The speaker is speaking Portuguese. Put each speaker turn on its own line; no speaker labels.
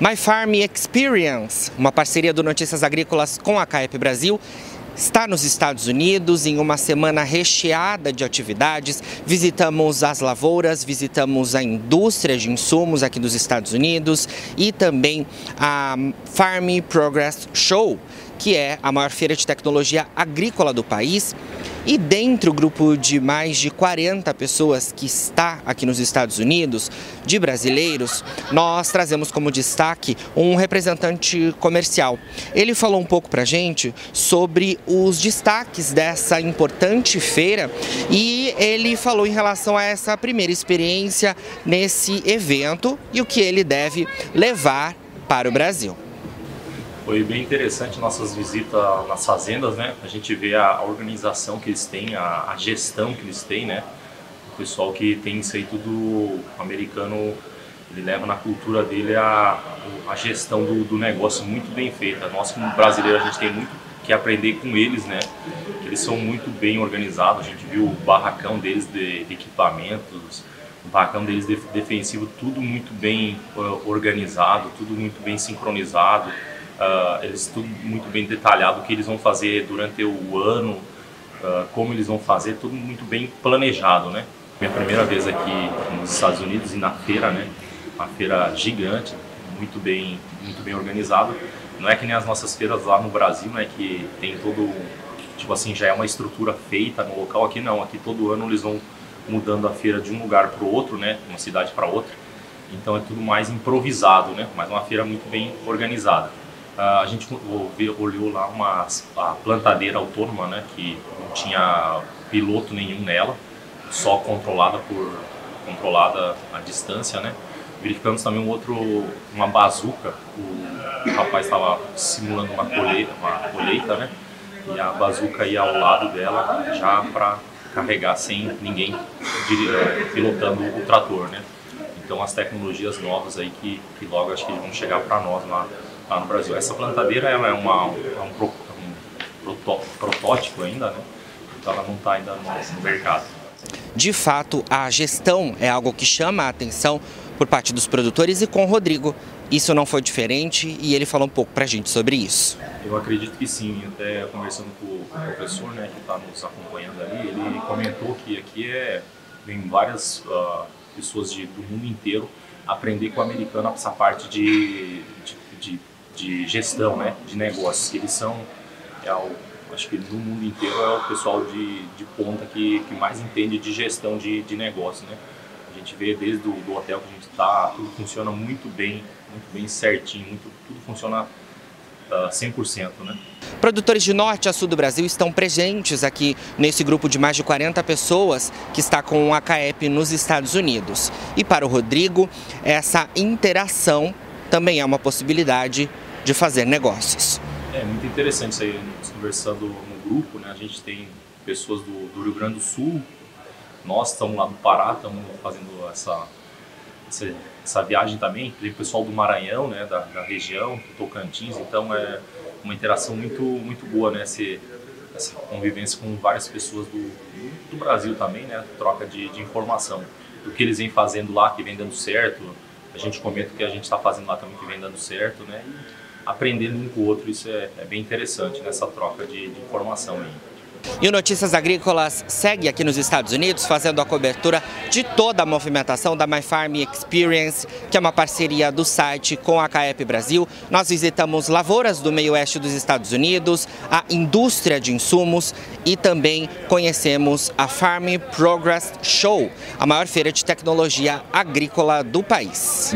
My Farm Experience, uma parceria do Notícias Agrícolas com a CAEP Brasil, está nos Estados Unidos em uma semana recheada de atividades. Visitamos as lavouras, visitamos a indústria de insumos aqui dos Estados Unidos e também a Farm Progress Show, que é a maior feira de tecnologia agrícola do país. E dentro do grupo de mais de 40 pessoas que está aqui nos Estados Unidos, de brasileiros, nós trazemos como destaque um representante comercial. Ele falou um pouco para a gente sobre os destaques dessa importante feira e ele falou em relação a essa primeira experiência nesse evento e o que ele deve levar para o Brasil.
Foi bem interessante nossas visitas nas fazendas, né? A gente vê a organização que eles têm, a, a gestão que eles têm, né? O pessoal que tem isso aí tudo americano, ele leva na cultura dele a, a gestão do, do negócio muito bem feita. Nós como brasileiros a gente tem muito que aprender com eles, né? Eles são muito bem organizados. A gente viu o barracão deles de, de equipamentos, o barracão deles de, defensivo, tudo muito bem uh, organizado, tudo muito bem sincronizado Uh, eles tudo muito bem detalhado o que eles vão fazer durante o ano, uh, como eles vão fazer, tudo muito bem planejado, né? Minha primeira vez aqui nos Estados Unidos e na feira, né? Uma feira gigante, muito bem, muito bem organizada. Não é que nem as nossas feiras lá no Brasil, né? Que tem todo, tipo assim, já é uma estrutura feita no local. Aqui não, aqui todo ano eles vão mudando a feira de um lugar para o outro, né? Uma cidade para outra. Então é tudo mais improvisado, né? Mas uma feira muito bem organizada. Uh, a gente olhou lá uma plantadeira autônoma, né, que não tinha piloto nenhum nela, só controlada por controlada a distância, né. Verificamos também um outro, uma bazuca. O, rapaz estava simulando uma colheita, uma colheita, né, e a bazuca ia ao lado dela já para carregar sem ninguém pilotando o trator, né. Então as tecnologias novas aí que, que logo acho que vão chegar para nós lá lá no Brasil. Essa plantadeira ela é, uma, é um, pro, um protótipo ainda, né? então ela não está ainda no, no mercado.
De fato, a gestão é algo que chama a atenção por parte dos produtores e com o Rodrigo isso não foi diferente e ele falou um pouco para a gente sobre isso.
Eu acredito que sim, até conversando com o professor né, que está nos acompanhando ali, ele comentou que aqui é, vem várias uh, pessoas de, do mundo inteiro aprender com o americano essa parte de, de, de de gestão, né, de negócios. Eles são, é o, acho que no mundo inteiro é o pessoal de, de ponta que, que mais entende de gestão de, de negócio, né. A gente vê desde o hotel que a gente está, tudo funciona muito bem, muito bem certinho, muito, tudo funciona uh, ah, 100%, né.
Produtores de norte a sul do Brasil estão presentes aqui nesse grupo de mais de 40 pessoas que está com a CAEP nos Estados Unidos. E para o Rodrigo, essa interação também é uma possibilidade de fazer negócios.
É muito interessante isso aí, conversando no grupo, né? A gente tem pessoas do, do Rio Grande do Sul, nós estamos lá no Pará, estamos fazendo essa, essa, essa, viagem também, tem o pessoal do Maranhão, né, da, da, região, do Tocantins, então é uma interação muito, muito boa, né, esse, essa convivência com várias pessoas do, do Brasil também, né, troca de, de informação, do que eles vêm fazendo lá, que vem dando certo, a gente comenta o que a gente está fazendo lá também que vem dando certo, né, e, aprendendo um com o outro. Isso é, é bem interessante nessa troca de, de informação aí.
E o Notícias Agrícolas segue aqui nos Estados Unidos fazendo a cobertura de toda a movimentação da My Farm Experience, que é uma parceria do site com a CAEP Brasil. Nós visitamos lavouras do meio oeste dos Estados Unidos, a indústria de insumos e também conhecemos a Farm Progress Show, a maior feira de tecnologia agrícola do país.